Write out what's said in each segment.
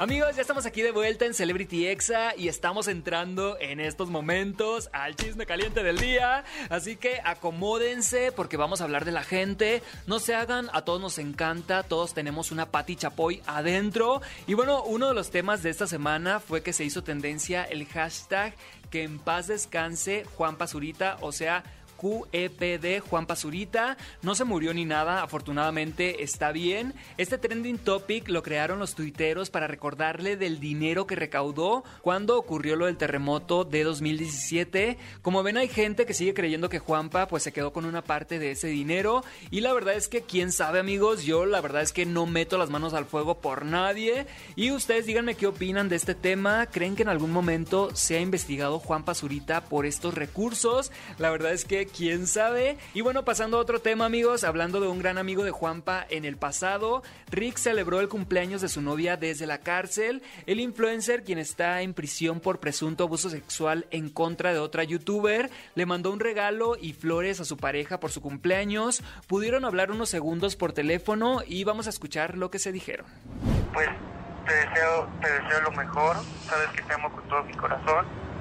Amigos, ya estamos aquí de vuelta en Celebrity Exa y estamos entrando en estos momentos al chisme caliente del día. Así que acomódense porque vamos a hablar de la gente. No se hagan, a todos nos encanta, todos tenemos una Pati Chapoy adentro. Y bueno, uno de los temas de esta semana fue que se hizo tendencia el hashtag que en paz descanse Juan Pazurita, o sea, QEPD Juan Pazurita. No se murió ni nada, afortunadamente está bien. Este trending topic lo crearon los tuiteros para recordarle del dinero que recaudó cuando ocurrió lo del terremoto de 2017. Como ven hay gente que sigue creyendo que Juanpa pues se quedó con una parte de ese dinero y la verdad es que quién sabe amigos, yo la verdad es que no meto las manos al fuego por nadie y ustedes díganme qué opinan de este tema, creen que en algún momento se ha investigado Juan Pazurita por estos recursos, la verdad es que quién sabe. Y bueno, pasando a otro tema, amigos, hablando de un gran amigo de Juanpa en el pasado, Rick celebró el cumpleaños de su novia desde la cárcel. El influencer, quien está en prisión por presunto abuso sexual en contra de otra youtuber, le mandó un regalo y flores a su pareja por su cumpleaños. Pudieron hablar unos segundos por teléfono y vamos a escuchar lo que se dijeron. Pues te deseo, te deseo lo mejor, sabes que te amo con todo mi corazón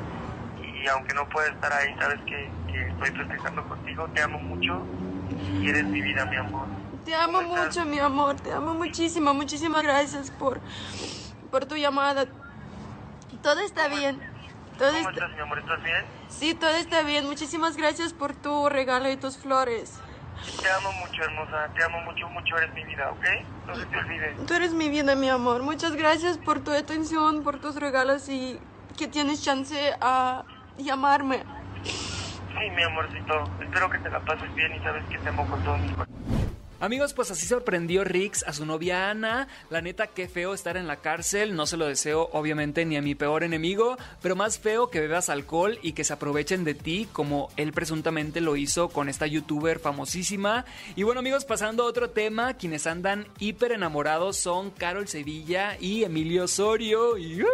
y aunque no pueda estar ahí, sabes que, que estoy festejando contigo, te amo mucho y eres mi vida, mi amor. Te amo mucho, mi amor, te amo muchísimo, muchísimas gracias por, por tu llamada. Todo está bien. Todo ¿Cómo está, estás, mi amor? ¿Estás bien? sí, todo está bien. Muchísimas gracias por tu regalo y tus flores. Te amo mucho, hermosa, te amo mucho, mucho, eres mi vida, ¿ok? No se te olvide. Tú eres mi vida, mi amor. Muchas gracias por tu atención, por tus regalos y que tienes chance a llamarme. Sí, mi amorcito, espero que te la pases bien y sabes que te amo con todo mi corazón. Amigos, pues así sorprendió Rix a su novia Ana. La neta, qué feo estar en la cárcel. No se lo deseo, obviamente, ni a mi peor enemigo. Pero más feo que bebas alcohol y que se aprovechen de ti, como él presuntamente lo hizo con esta youtuber famosísima. Y bueno, amigos, pasando a otro tema, quienes andan hiper enamorados son Carol Sevilla y Emilio Osorio. Y, ¡uh!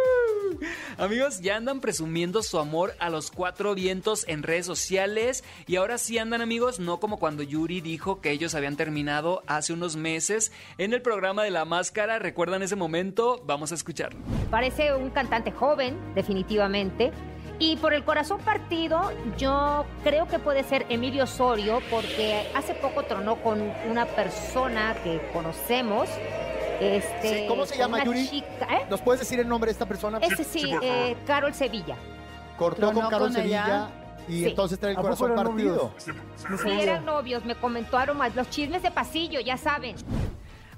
Amigos, ya andan presumiendo su amor a los cuatro vientos en redes sociales. Y ahora sí andan, amigos, no como cuando Yuri dijo que ellos habían terminado hace unos meses en el programa de La Máscara. ¿Recuerdan ese momento? Vamos a escucharlo. Parece un cantante joven, definitivamente. Y por el corazón partido, yo creo que puede ser Emilio Osorio, porque hace poco tronó con una persona que conocemos. Este, Sí, ¿Cómo se llama, Yuri? chica, ¿eh? ¿Nos puedes decir el nombre de esta persona? Ese sí, eh, Carol Sevilla. Cortó con Carol con Sevilla ella. Y Sí. entonces trae el ¿A poco corazón eran partido. Sí, eran novios, me comentó Aromas. Los chismes de pasillo, ya saben.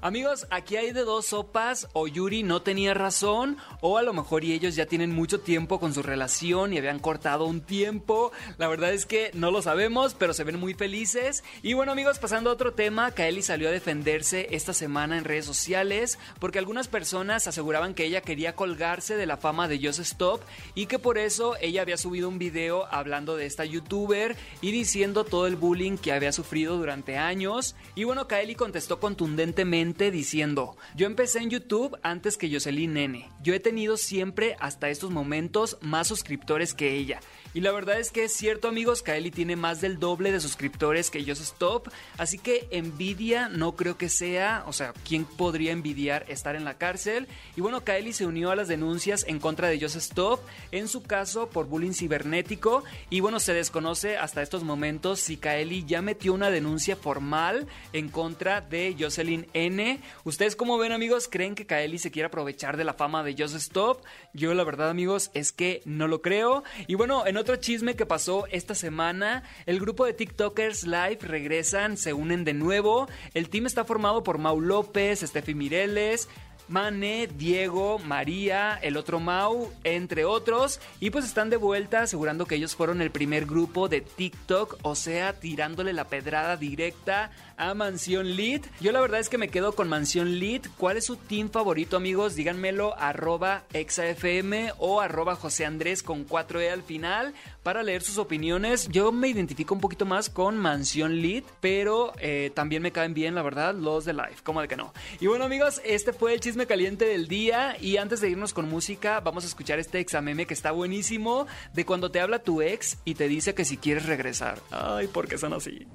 Amigos, aquí hay de dos sopas, o Yuri no tenía razón, o a lo mejor y ellos ya tienen mucho tiempo con su relación y habían cortado un tiempo. La verdad es que no lo sabemos, pero se ven muy felices. Y bueno amigos, pasando a otro tema, Kaeli salió a defenderse esta semana en redes sociales porque algunas personas aseguraban que ella quería colgarse de la fama de Just Stop y que por eso ella había subido un video hablando de esta youtuber y diciendo todo el bullying que había sufrido durante años. Y bueno, Kaeli contestó contundentemente diciendo, yo empecé en YouTube antes que Jocelyn Nene. Yo he tenido siempre hasta estos momentos más suscriptores que ella. Y la verdad es que es cierto amigos, Kaeli tiene más del doble de suscriptores que Just Stop, así que envidia no creo que sea, o sea, ¿quién podría envidiar estar en la cárcel? Y bueno, Kaeli se unió a las denuncias en contra de Just Stop, en su caso por bullying cibernético, y bueno, se desconoce hasta estos momentos si Kaeli ya metió una denuncia formal en contra de Jocelyn N. ¿Ustedes cómo ven amigos? ¿Creen que Kaeli se quiere aprovechar de la fama de Just Stop? Yo la verdad amigos es que no lo creo. Y bueno, en otro chisme que pasó esta semana, el grupo de TikTokers Live regresan, se unen de nuevo. El team está formado por Mau López, Steffi Mireles, Mane, Diego, María, el otro Mau, entre otros. Y pues están de vuelta asegurando que ellos fueron el primer grupo de TikTok, o sea, tirándole la pedrada directa a Mansión Lit. Yo la verdad es que me quedo con Mansión Lit. ¿Cuál es su team favorito, amigos? Díganmelo arroba exafm o arroba José Andrés con 4E al final para leer sus opiniones. Yo me identifico un poquito más con Mansión Lit, pero eh, también me caen bien, la verdad, los de Life. ¿Cómo de que no? Y bueno, amigos, este fue el chisme caliente del día. Y antes de irnos con música, vamos a escuchar este exameme que está buenísimo de cuando te habla tu ex y te dice que si quieres regresar. Ay, ¿por qué son así?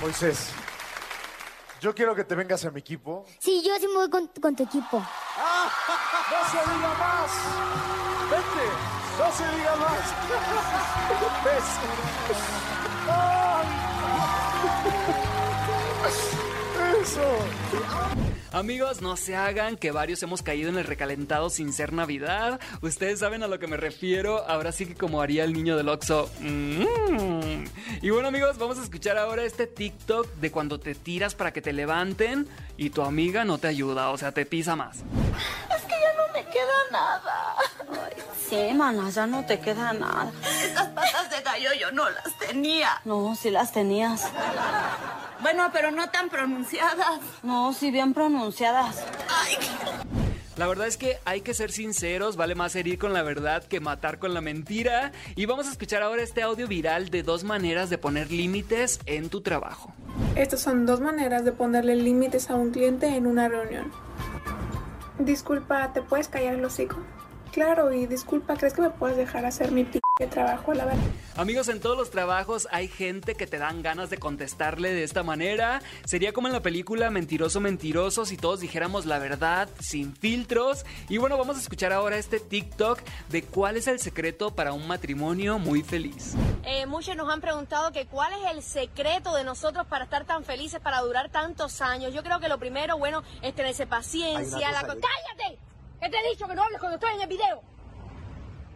Moisés, yo quiero que te vengas a mi equipo. Sí, yo sí me voy con, con tu equipo. ¡No se diga más! ¡Vente! ¡No se diga más! ¡Ves! ¡Eso! Amigos, no se hagan que varios hemos caído en el recalentado sin ser Navidad. Ustedes saben a lo que me refiero. Ahora sí que como haría el niño del Oxxo. Mm. Y bueno, amigos, vamos a escuchar ahora este TikTok de cuando te tiras para que te levanten y tu amiga no te ayuda, o sea, te pisa más. Es que ya no me queda nada. sí, mana, ya no te queda nada. Estas patas de gallo yo no las tenía. No, sí las tenías. Bueno, pero no tan pronunciadas. No, sí bien pronunciadas. Ay. La verdad es que hay que ser sinceros, vale más herir con la verdad que matar con la mentira. Y vamos a escuchar ahora este audio viral de dos maneras de poner límites en tu trabajo. Estas son dos maneras de ponerle límites a un cliente en una reunión. Disculpa, ¿te puedes callar el hocico? Claro, y disculpa, ¿crees que me puedes dejar hacer mi trabajo la verdad? Amigos, en todos los trabajos hay gente que te dan ganas de contestarle de esta manera. Sería como en la película Mentiroso Mentiroso si todos dijéramos la verdad sin filtros. Y bueno, vamos a escuchar ahora este TikTok de cuál es el secreto para un matrimonio muy feliz. Eh, muchos nos han preguntado que cuál es el secreto de nosotros para estar tan felices, para durar tantos años. Yo creo que lo primero, bueno, es tenerse paciencia. La... ¡Cállate! ¿Qué te he dicho que no hables cuando estoy en el video?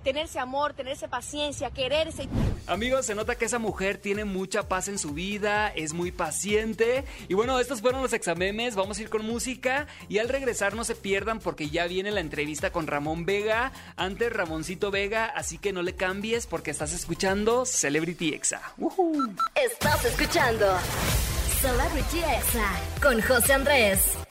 Tenerse amor, tenerse paciencia, quererse. Amigos, se nota que esa mujer tiene mucha paz en su vida, es muy paciente. Y bueno, estos fueron los examemes, vamos a ir con música. Y al regresar no se pierdan porque ya viene la entrevista con Ramón Vega, antes Ramoncito Vega, así que no le cambies porque estás escuchando Celebrity Exa. Uh Estás escuchando Celebrity Exa con José Andrés.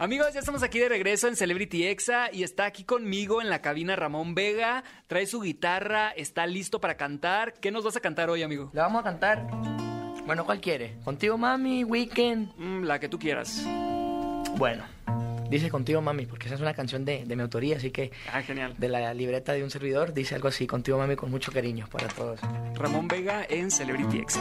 Amigos, ya estamos aquí de regreso en Celebrity Exa y está aquí conmigo en la cabina Ramón Vega. Trae su guitarra, está listo para cantar. ¿Qué nos vas a cantar hoy, amigo? Le vamos a cantar. Bueno, ¿cuál quiere? ¿Contigo, mami? ¿Weekend? Mm, la que tú quieras. Bueno, dice Contigo, mami, porque esa es una canción de, de mi autoría, así que. Ah, genial. De la libreta de un servidor, dice algo así: Contigo, mami, con mucho cariño para todos. Ramón Vega en Celebrity Exa.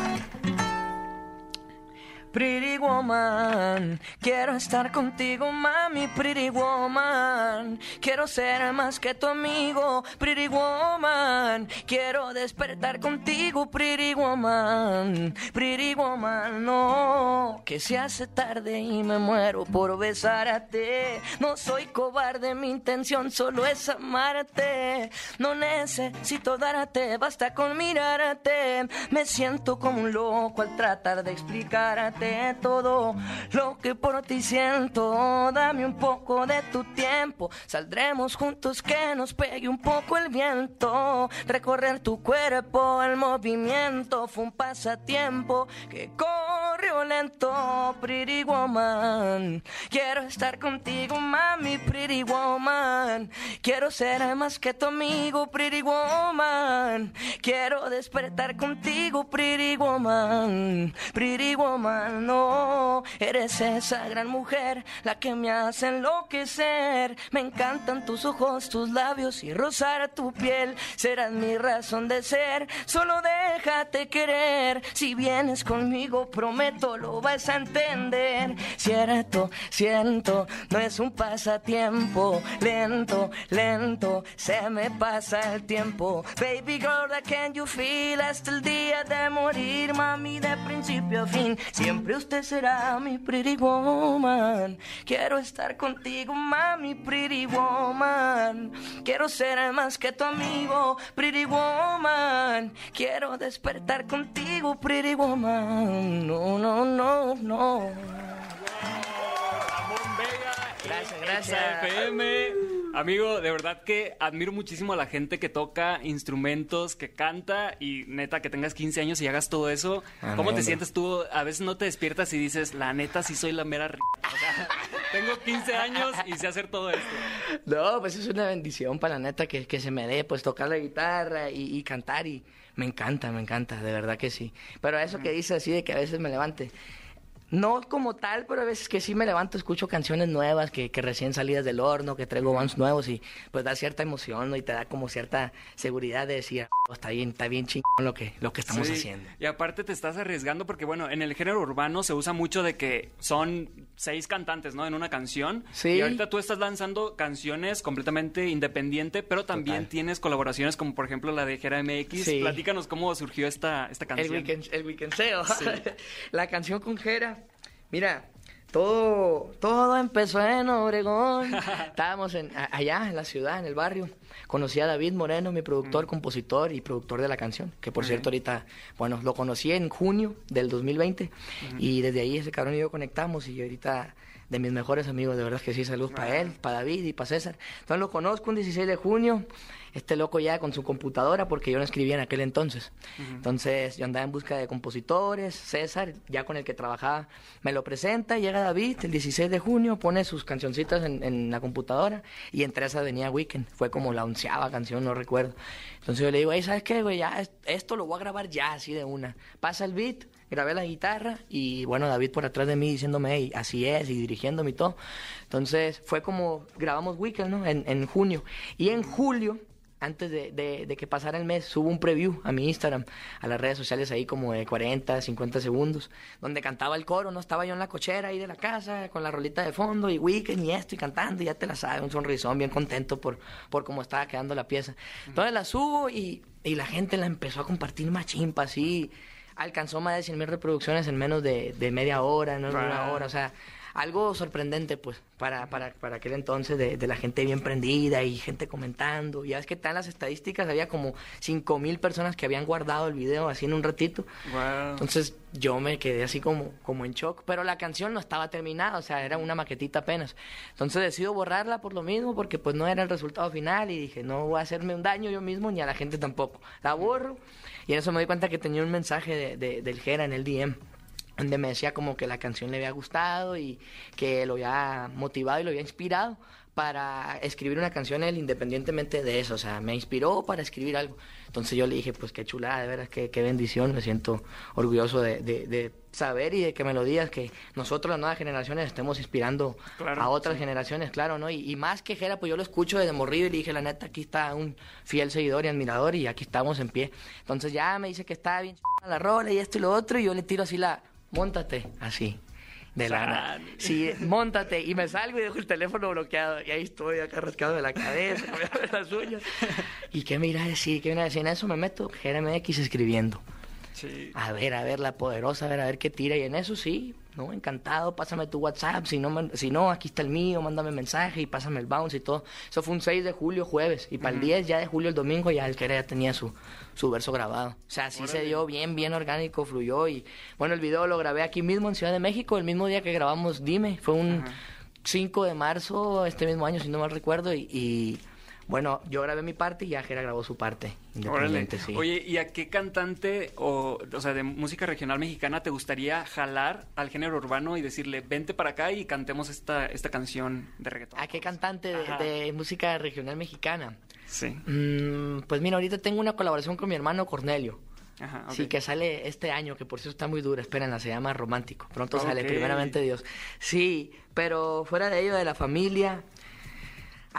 Pretty woman, quiero estar contigo, mami, pretty woman. Quiero ser más que tu amigo, pretty woman. Quiero despertar contigo, pretty woman. Pretty woman, no, que se hace tarde y me muero por besarte. No soy cobarde, mi intención solo es amarte. No necesito darte, basta con mirarte. Me siento como un loco al tratar de explicarte todo lo que por ti siento. Dame un poco de tu tiempo, saldremos juntos que nos pegue un poco el viento. Recorrer tu cuerpo, el movimiento fue un pasatiempo que corrió lento, pretty woman. Quiero estar contigo, mami, pretty woman. Quiero ser más que tu amigo, pretty woman. Quiero despertar contigo, pretty woman. Pretty woman, no. Eres esa gran mujer, la que me hace enloquecer. Me encantan tus ojos, tus labios y rozar tu piel. Serás mi razón de ser, solo déjate querer. Si vienes conmigo, prometo lo vas a entender. Cierto, siento, no es un pasatiempo. Lento, lento, se me pasa el tiempo. Baby girl, can you feel hasta el día de morir, mami, de principio a fin. Siempre usted será mi pretty woman. Quiero estar contigo, mami, pretty woman. Quiero ser más que tu amigo, pretty woman. Quiero despertar contigo, pretty woman. No, no, no, no. Gracias, gracias. FM. Amigo, de verdad que admiro muchísimo a la gente que toca instrumentos, que canta y neta que tengas 15 años y hagas todo eso. Amén, ¿Cómo te sientes tú? A veces no te despiertas y dices, la neta sí soy la mera r... O sea, tengo 15 años y sé hacer todo esto. No, pues es una bendición para la neta que, que se me dé, pues tocar la guitarra y, y cantar y me encanta, me encanta, de verdad que sí. Pero eso que dice así de que a veces me levante, no como tal, pero a veces que sí me levanto, escucho canciones nuevas que, que recién salidas del horno, que traigo bands nuevos y pues da cierta emoción ¿no? y te da como cierta seguridad de decir, "Ah, está bien, está bien chingón lo que, lo que estamos Sí, haciendo. Y aparte te estás arriesgando porque, bueno, en el género urbano se usa mucho de que son seis cantantes, ¿no? En una canción. Sí. Y ahorita tú estás lanzando canciones completamente independiente, pero también Total. tienes colaboraciones como, por ejemplo, la de Jera MX. Sí. Platícanos cómo surgió esta, esta El, canción. weekend, el weekendseo. Sí. la canción con Jera. Mira, todo, todo empezó en Obregón. Estábamos en, a- allá en la ciudad, en el barrio. Conocí a David Moreno, mi productor, compositor y productor de la canción. Que por cierto, ahorita, bueno, lo conocí en junio del 2020. Y desde ahí ese cabrón y yo conectamos. Y ahorita de mis mejores amigos, de verdad que sí, saludos para él, para David y para César. Entonces lo conozco un 16 de junio. Este loco ya con su computadora, porque yo no escribía en aquel entonces. Entonces yo andaba en busca de compositores, César, ya con el que trabajaba, me lo presenta, llega David el 16 de junio, pone sus cancioncitas en, en la computadora y entre esas venía Weekend, fue como la onceava canción, no recuerdo. Entonces yo le digo, hey, ¿sabes qué, güey? Ya, es- esto lo voy a grabar ya, así de una. Pasa el beat, grabé la guitarra y bueno, David por atrás de mí diciéndome, hey, así es, y dirigiéndome y todo. Entonces fue como grabamos Weekend, ¿no? En, en junio. Y en julio antes de, de- de que pasara el mes, subo un preview a mi Instagram, a las redes sociales ahí como de 40, 50 segundos, donde cantaba el coro, ¿no? Estaba yo en la cochera ahí de la casa, con la rolita de fondo, y weekend y esto, y cantando, y ya te la sabes, un sonrisón, bien contento por, por cómo estaba quedando la pieza. Entonces la subo y, y la gente la empezó a compartir más chimpa, así. Alcanzó más de 100 mil reproducciones en menos de, de media hora, no en una hora, o sea, algo sorprendente, pues, para, para, para aquel entonces de, de la gente bien prendida y gente comentando. Ya es que están las estadísticas, había como 5 mil personas que habían guardado el video así en un ratito. Wow. Entonces yo me quedé así como, como en shock, pero la canción no estaba terminada, o sea, era una maquetita apenas. Entonces decido borrarla por lo mismo, porque pues no era el resultado final y dije, no voy a hacerme un daño yo mismo ni a la gente tampoco. La borro y en eso me di cuenta que tenía un mensaje de, de- del Jera en el DM donde me decía como que la canción le había gustado y que lo había motivado y lo había inspirado para escribir una canción él independientemente de eso, o sea, me inspiró para escribir algo. Entonces yo le dije, pues qué chulada, de veras, qué, qué bendición, me siento orgulloso de, de- de saber y de que me lo digas, que nosotros las nuevas generaciones estemos inspirando Claro, a otras sí. generaciones, claro, ¿no? Y, y más que Jera, pues yo lo escucho desde morrido y le dije, la neta, aquí está un fiel seguidor y admirador y aquí estamos en pie. Entonces ya me dice que está bien la rola y esto y lo otro y yo le tiro así la, montate, así. De la nada. Sí, montate. Y me salgo y dejo el teléfono bloqueado. Y ahí estoy acá rascado de la cabeza, comiéndome las uñas. ¿Y qué me irá a decir? ¿Qué me irá a decir? En eso me meto, GRMX escribiendo. Sí. A ver, a ver, la poderosa, a ver, a ver qué tira. Y en eso sí, ¿no? Encantado, pásame tu WhatsApp. Si no, si no aquí está el mío, mándame mensaje y pásame el bounce y todo. Eso fue un 6 de julio, jueves. Y para el Ujú. 10 ya de julio, el domingo, ya el que ya tenía su, su verso grabado. O sea, sí se dio bien, bien orgánico, fluyó. Y bueno, el video lo grabé aquí mismo en Ciudad de México, el mismo día que grabamos Dime. Fue un 5 de marzo, este mismo año, si no mal recuerdo. Y, y, bueno, yo grabé mi parte y ya Jera grabó su parte. Independiente, sí. Oye, ¿y a qué cantante o, o sea, de música regional mexicana te gustaría jalar al género urbano y decirle, vente para acá y cantemos esta, esta canción de reggaetón? ¿A qué cantante de, música regional mexicana? Sí. Mm, pues mira, ahorita tengo una colaboración con mi hermano Cornelio. Ajá. Sí, que sale este año, que por cierto está muy dura, espérenla, se llama Romántico. Pronto sale, primeramente Dios. Sí, pero fuera de ello, de la familia.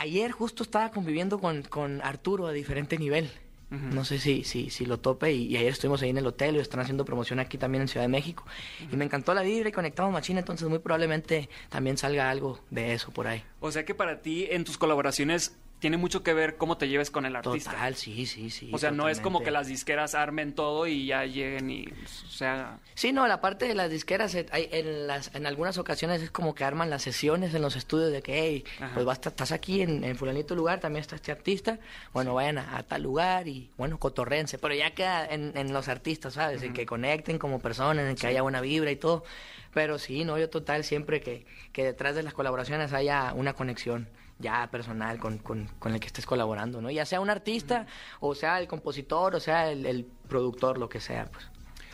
Ayer justo estaba conviviendo con, con Arturo a diferente nivel. No sé si, si, si lo tope y, y ayer estuvimos ahí en el hotel y están haciendo promoción aquí también en Ciudad de México. Y me encantó la vibra y conectamos machina, entonces muy probablemente también salga algo de eso por ahí. O sea que para ti, en tus colaboraciones, tiene mucho que ver cómo te lleves con el artista. Total, sí, sí, sí. O sea, no es como totalmente. que las disqueras armen todo y ya lleguen y, o sea... Sí, no, la parte de las disqueras, eh, hay- en, las, en algunas ocasiones es como que arman las sesiones en los estudios de que, hey, Ajá. pues basta, estás aquí en, en fulanito lugar, también está este artista, bueno, vayan a, a tal lugar y, bueno, cotorrense, pero ya queda en, en los artistas, ¿sabes? En que conecten como personas, en que haya buena vibra y todo. Pero sí, no, yo total, siempre que, que detrás de las colaboraciones haya una conexión ya personal con, con, con el que estés colaborando, ¿no? Ya sea un artista, o sea el compositor, o sea el, el productor, lo que sea, pues.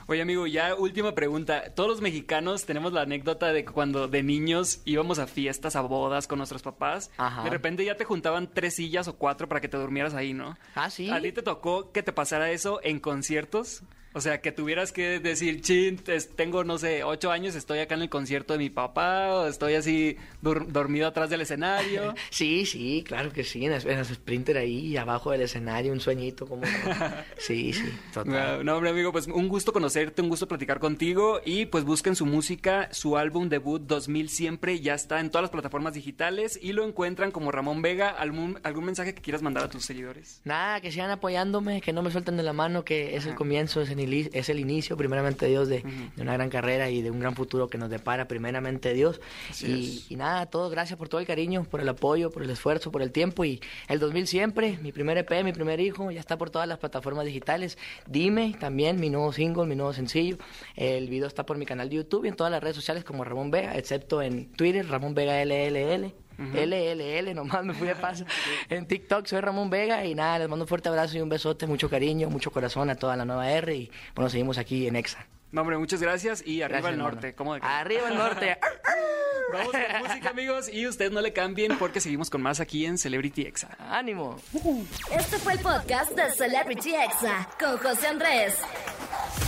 Oye, amigo, ya última pregunta. Todos los mexicanos tenemos la anécdota de cuando de niños íbamos a fiestas, a bodas con nuestros papás. Ajá. De repente ya te juntaban tres sillas o cuatro para que te durmieras ahí, ¿no? Ah, sí. ¿A ti te tocó que te pasara eso en conciertos? O sea, que tuvieras que decir, chin, tengo, no sé, ocho años, estoy acá en el concierto de mi papá, o estoy así dormido atrás del escenario. Sí, sí, claro que sí, en las, en las Sprinter ahí, abajo del escenario, un sueñito como... Sí, sí, total. No, no, hombre, amigo, pues un gusto conocerte, un gusto platicar contigo y pues busquen su música, su álbum debut 2000 siempre ya está en todas las plataformas digitales y lo encuentran como Ramón Vega. ¿Algún, algún mensaje que quieras mandar a tus seguidores? Nada, que sigan apoyándome, que no me suelten de la mano, que es el comienzo, es el, es el inicio, primeramente Dios, de, de una gran carrera y de un gran futuro que nos depara, primeramente Dios. Y, y nada, todos gracias por todo el cariño, por el apoyo, por el esfuerzo, por el tiempo. Y el 2000 siempre, mi primer EP, mi primer hijo, ya está por todas las plataformas digitales. Dime, también mi nuevo single, mi nuevo sencillo. El video está por mi canal de YouTube y en todas las redes sociales como Ramón Vega, excepto en Twitter, Ramón Vega LLL. LLL, nomás me fui de paso. En TikTok soy Ramón Vega y nada, les mando un fuerte abrazo y un besote, mucho cariño, mucho corazón a toda la nueva R y bueno, seguimos aquí en EXA. No, hombre, muchas gracias y arriba Gracias, el norte. ¿Cómo de? Arriba el norte. Vamos con música, amigos, y ustedes no le cambien porque seguimos con más aquí en Celebrity Exa. ¡Ánimo! Este fue el podcast de Celebrity Exa con José Andrés.